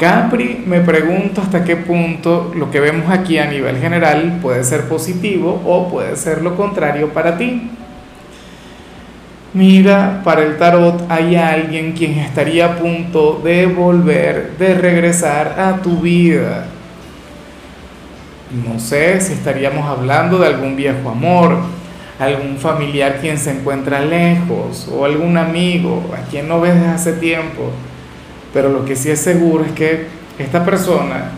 Capri, me pregunto hasta qué punto lo que vemos aquí a nivel general puede ser positivo o puede ser lo contrario para ti. Mira, para el tarot hay alguien quien estaría a punto de volver, de regresar a tu vida. No sé si estaríamos hablando de algún viejo amor, algún familiar quien se encuentra lejos o algún amigo a quien no ves desde hace tiempo pero lo que sí es seguro es que esta persona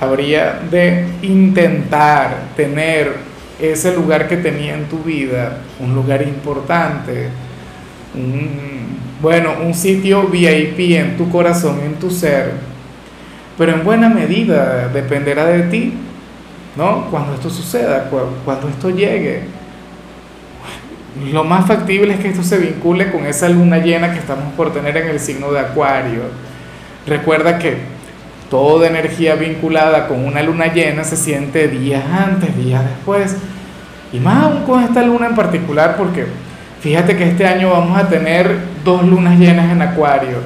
habría de intentar tener ese lugar que tenía en tu vida, un lugar importante, un, bueno, un sitio VIP en tu corazón, en tu ser, pero en buena medida dependerá de ti, ¿no? Cuando esto suceda, cuando esto llegue. Lo más factible es que esto se vincule con esa luna llena que estamos por tener en el signo de Acuario. Recuerda que toda energía vinculada con una luna llena se siente días antes, días después. Y más aún con esta luna en particular porque fíjate que este año vamos a tener dos lunas llenas en Acuario.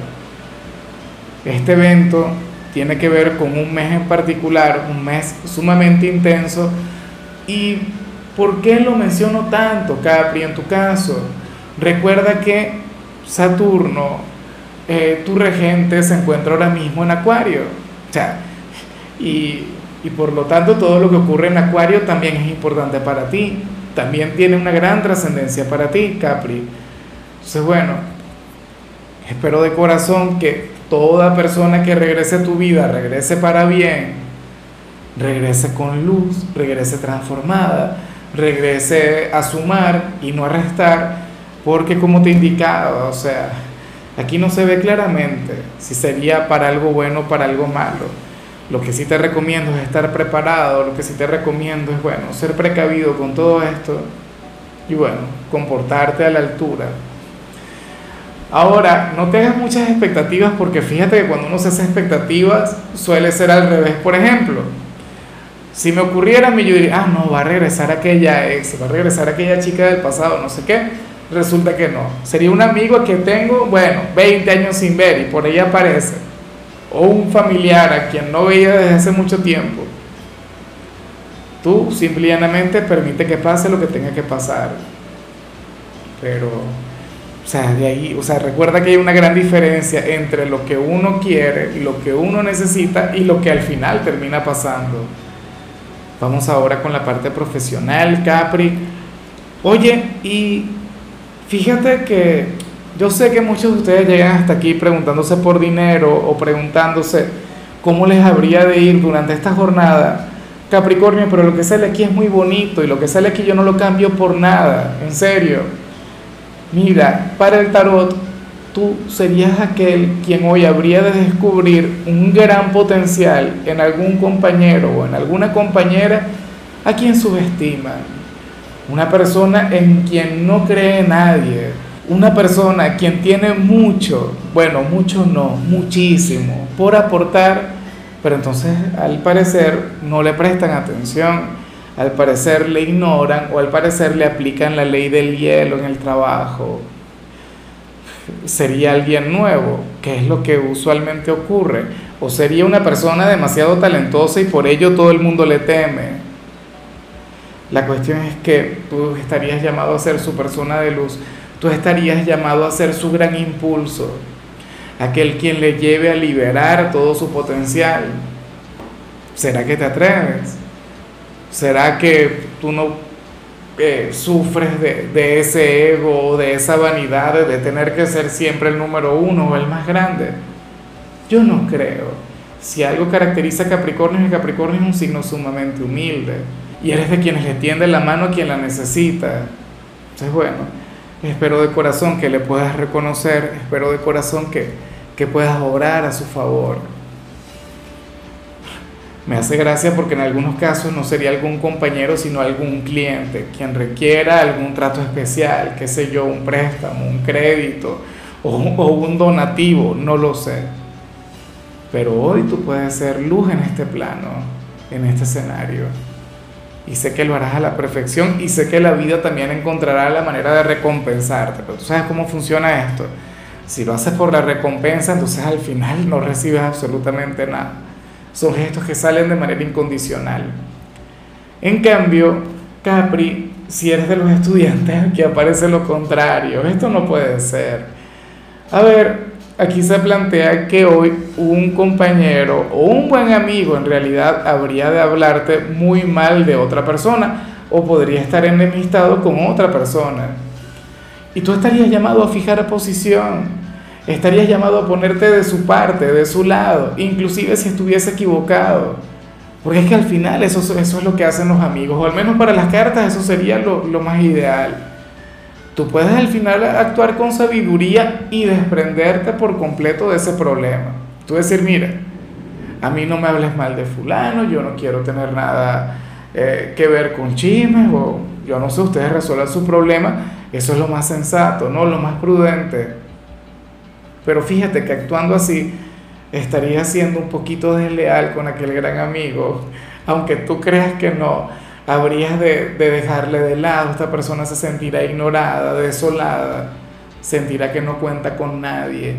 Este evento tiene que ver con un mes en particular, un mes sumamente intenso y ¿Por qué lo menciono tanto, Capri, en tu caso? Recuerda que Saturno, eh, tu regente, se encuentra ahora mismo en Acuario. O sea, y, y por lo tanto todo lo que ocurre en Acuario también es importante para ti. También tiene una gran trascendencia para ti, Capri. Entonces, bueno, espero de corazón que toda persona que regrese a tu vida regrese para bien, regrese con luz, regrese transformada regrese a sumar y no a restar, porque como te indicaba, o sea, aquí no se ve claramente si sería para algo bueno o para algo malo. Lo que sí te recomiendo es estar preparado, lo que sí te recomiendo es, bueno, ser precavido con todo esto y, bueno, comportarte a la altura. Ahora, no tengas muchas expectativas porque fíjate que cuando uno se hace expectativas suele ser al revés. Por ejemplo, si me ocurriera a mí, yo diría, ah, no, va a regresar aquella ex, va a regresar aquella chica del pasado, no sé qué. Resulta que no. Sería un amigo que tengo, bueno, 20 años sin ver y por ahí aparece. O un familiar a quien no veía desde hace mucho tiempo. Tú simplemente permite que pase lo que tenga que pasar. Pero, o sea, de ahí, o sea, recuerda que hay una gran diferencia entre lo que uno quiere lo que uno necesita y lo que al final termina pasando. Vamos ahora con la parte profesional, Capri. Oye, y fíjate que yo sé que muchos de ustedes llegan hasta aquí preguntándose por dinero o preguntándose cómo les habría de ir durante esta jornada. Capricornio, pero lo que sale aquí es muy bonito y lo que sale aquí yo no lo cambio por nada, en serio. Mira, para el tarot tú serías aquel quien hoy habría de descubrir un gran potencial en algún compañero o en alguna compañera a quien subestima. Una persona en quien no cree nadie. Una persona quien tiene mucho, bueno, mucho no, muchísimo por aportar, pero entonces al parecer no le prestan atención, al parecer le ignoran o al parecer le aplican la ley del hielo en el trabajo sería alguien nuevo, que es lo que usualmente ocurre, o sería una persona demasiado talentosa y por ello todo el mundo le teme. La cuestión es que tú estarías llamado a ser su persona de luz, tú estarías llamado a ser su gran impulso, aquel quien le lleve a liberar todo su potencial. ¿Será que te atreves? ¿Será que tú no sufres de, de, ese ego, de esa vanidad de tener que ser siempre el número uno o el más grande. Yo no creo. Si algo caracteriza a Capricornio es que Capricornio es un signo sumamente humilde y eres de quienes le tiende la mano a quien la necesita. Entonces, bueno, espero de corazón que le puedas reconocer, espero de corazón que, que puedas orar a su favor. Me hace gracia porque en algunos casos no sería algún compañero, sino algún cliente, quien requiera algún trato especial, qué sé yo, un préstamo, un crédito o, un donativo, no lo sé. Pero hoy tú puedes ser luz en este plano, en este escenario. Y sé que lo harás a la perfección y sé que la vida también encontrará la manera de recompensarte. Pero tú sabes cómo funciona esto. Si lo haces por la recompensa, entonces al final no recibes absolutamente nada son gestos que salen de manera incondicional. En cambio, Capri, si eres de los estudiantes, aquí aparece lo contrario. Esto no puede ser. A ver, aquí se plantea que hoy un compañero o un buen amigo en realidad habría de hablarte muy mal de otra persona o podría estar enemistado con otra persona. Y tú estarías llamado a fijar posición estarías llamado a ponerte de su parte, de su lado, inclusive si estuviese equivocado. Porque es que al final eso, eso es lo que hacen los amigos, o al menos para las cartas eso sería lo, lo más ideal. Tú puedes al final actuar con sabiduría y desprenderte por completo de ese problema. Tú decir, mira, a mí no me hables mal de fulano, yo no quiero tener nada eh, que ver con chismes, o yo no sé, ustedes resuelvan su problema. Eso es lo más sensato, ¿no? Lo más prudente. Pero fíjate que actuando así estarías siendo un poquito desleal con aquel gran amigo, aunque tú creas que no, habrías de, dejarle de lado, esta persona se sentirá ignorada, desolada, sentirá que no cuenta con nadie.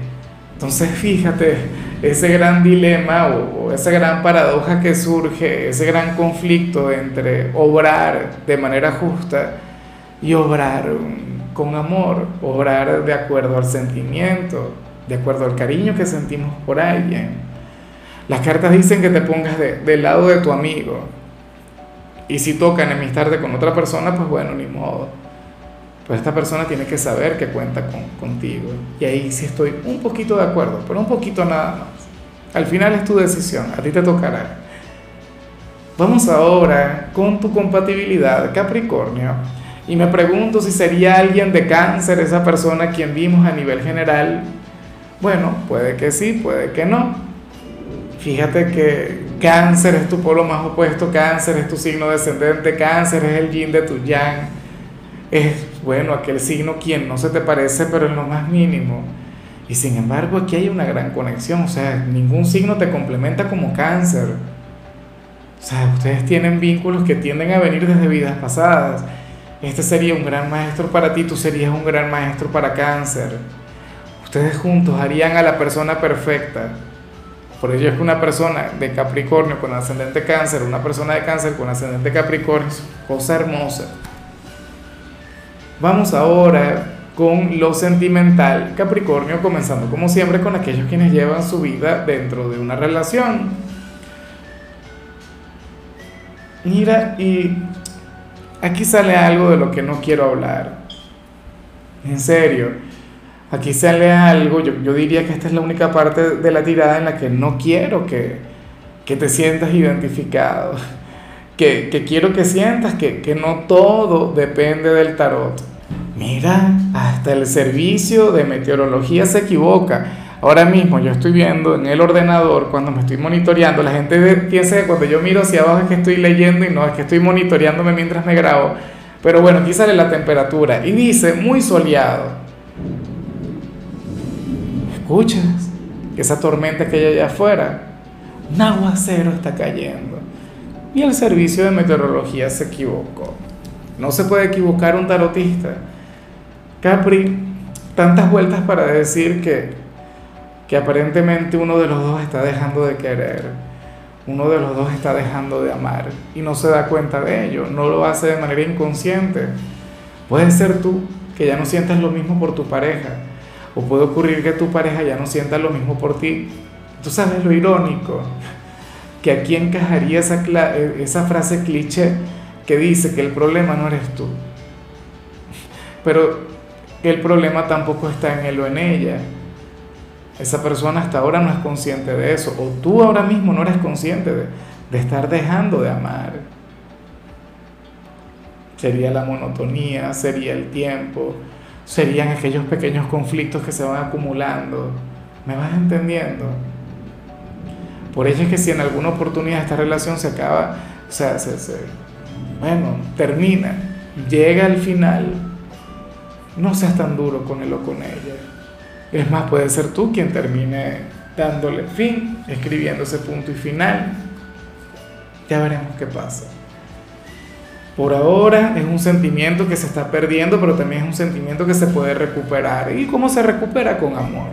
Entonces fíjate, ese gran dilema o, esa gran paradoja que surge, ese gran conflicto entre obrar de manera justa y obrar con amor, obrar de acuerdo al sentimiento, de acuerdo al cariño que sentimos por alguien. Las cartas dicen que te pongas del lado de tu amigo. Y si toca enemistarte con otra persona, pues bueno, ni modo. Pues esta persona tiene que saber que cuenta con, contigo. Y ahí sí estoy un poquito de acuerdo, pero un poquito nada más. Al final es tu decisión, a ti te tocará. Vamos ahora con tu compatibilidad, Capricornio. Y me pregunto si sería alguien de cáncer esa persona quien vimos a nivel general bueno, puede que sí, puede que no. Fíjate que cáncer es tu polo más opuesto, cáncer es tu signo descendente, cáncer es el yin de tu yang. Es, bueno, aquel signo quien no se te parece, pero en lo más mínimo. Y sin embargo aquí hay una gran conexión, o sea, ningún signo te complementa como cáncer. O sea, ustedes tienen vínculos que tienden a venir desde vidas pasadas. Este sería un gran maestro para ti, tú serías un gran maestro para cáncer ustedes juntos harían a la persona perfecta. Por ello es que una persona de Capricornio con ascendente cáncer, una persona de cáncer con ascendente Capricornio, cosa hermosa. Vamos ahora con lo sentimental Capricornio, comenzando como siempre con aquellos quienes llevan su vida dentro de una relación. Mira, y aquí sale algo de lo que no quiero hablar. En serio Aquí sale algo, yo, yo, diría que esta es la única parte de la tirada en la que no quiero que, que te sientas identificado, que, que quiero que sientas que, que no todo depende del tarot. Mira, hasta el servicio de meteorología se equivoca. Ahora mismo yo estoy viendo en el ordenador, cuando me estoy monitoreando, la gente piensa que cuando yo miro hacia abajo es que estoy leyendo y no, es que estoy monitoreándome mientras me grabo. Pero bueno, aquí sale la temperatura y dice muy soleado escuchas esa tormenta que hay allá afuera, un aguacero está cayendo. Y el servicio de meteorología se equivocó. No se puede equivocar un tarotista. Capri, tantas vueltas para decir que, que aparentemente uno de los dos está dejando de querer, uno de los dos está dejando de amar y no se da cuenta de ello, no lo hace de manera inconsciente. Puede ser tú que ya no sientas lo mismo por tu pareja, o puede ocurrir que tu pareja ya no sienta lo mismo por ti. Tú sabes lo irónico, que aquí encajaría esa, esa frase cliché que dice que el problema no eres tú, pero el problema tampoco está en él o en ella. Esa persona hasta ahora no es consciente de eso, o tú ahora mismo no eres consciente de estar dejando de amar. Sería la monotonía, sería el tiempo, serían aquellos pequeños conflictos que se van acumulando. ¿Me vas entendiendo? Por ello es que si en alguna oportunidad esta relación se acaba, o sea, se, bueno, termina, llega al final, no seas tan duro con él o con ella. Es más, puede ser tú quien termine dándole fin, escribiendo ese punto y final. Ya veremos qué pasa. Por ahora es un sentimiento que se está perdiendo, pero también es un sentimiento que se puede recuperar. ¿Y cómo se recupera? Con amor.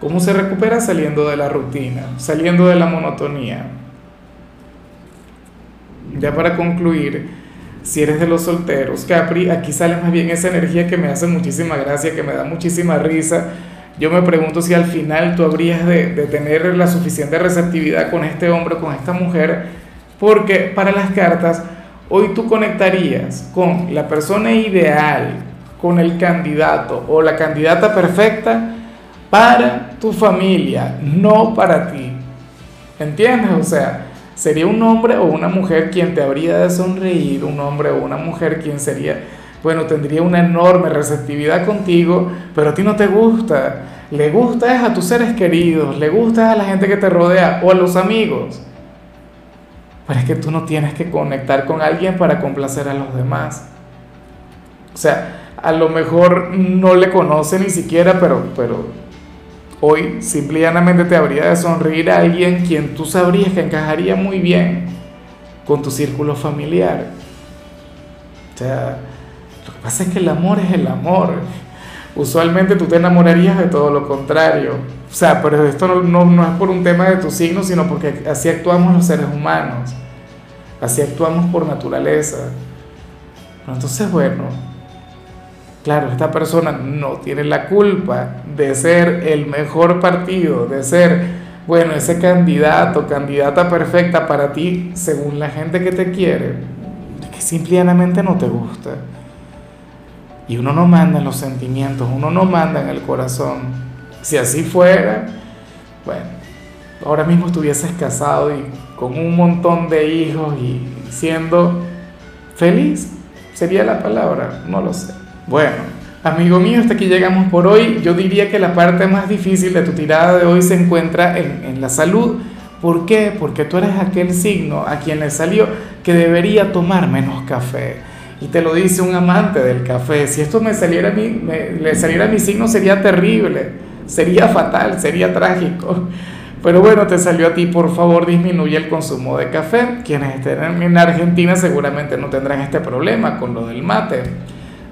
¿Cómo se recupera? Saliendo de la rutina, saliendo de la monotonía. Ya para concluir, si eres de los solteros, Capri, aquí sale más bien esa energía que me hace muchísima gracia, que me da muchísima risa. Yo me pregunto si al final tú habrías de, de tener la suficiente receptividad con este hombre, con esta mujer, porque para las cartas hoy tú conectarías con la persona ideal, con el candidato o la candidata perfecta para tu familia, no para ti. ¿Entiendes? O sea, sería un hombre o una mujer quien te habría de sonreír, un hombre o una mujer quien sería, bueno, tendría una enorme receptividad contigo, pero a ti no te gusta. Le gusta es a tus seres queridos, le gusta a la gente que te rodea o a los amigos. Pero es que tú no tienes que conectar con alguien para complacer a los demás. O sea, a lo mejor no le conoce ni siquiera, pero, pero hoy simplemente te habría de sonreír a alguien quien tú sabrías que encajaría muy bien con tu círculo familiar. O sea, lo que pasa es que el amor es el amor. Usualmente tú te enamorarías de todo lo contrario. O sea, pero esto no, no, es por un tema de tu signo, sino porque así actuamos los seres humanos. Así actuamos por naturaleza. Entonces, bueno, claro, esta persona no tiene la culpa de ser el mejor partido, de ser, bueno, ese candidato, candidata perfecta para ti, según la gente que te quiere, que simplemente no te gusta. Y uno no manda en los sentimientos, uno no manda en el corazón. Si así fuera, bueno, ahora mismo estuvieses casado y con un montón de hijos y siendo feliz, sería la palabra, no lo sé. Bueno, amigo mío, hasta aquí llegamos por hoy. Yo diría que la parte más difícil de tu tirada de hoy se encuentra en, en la salud. ¿Por qué? Porque tú eres aquel signo a quien le salió que debería tomar menos café. Y te lo dice un amante del café. Si esto me saliera a mí, me, le saliera a mi signo sería terrible sería fatal, sería trágico. Pero bueno, te salió a ti, por favor disminuye el consumo de café. Quienes estén en Argentina seguramente no tendrán este problema con lo del mate.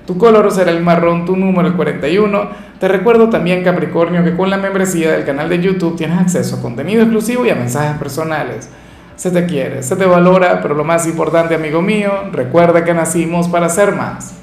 Tu color será el marrón, tu número el 41. Te recuerdo también, Capricornio, que con la membresía del canal de YouTube tienes acceso a contenido exclusivo y a mensajes personales. Se te quiere, se te valora, pero lo más importante, amigo mío, recuerda que nacimos para ser más.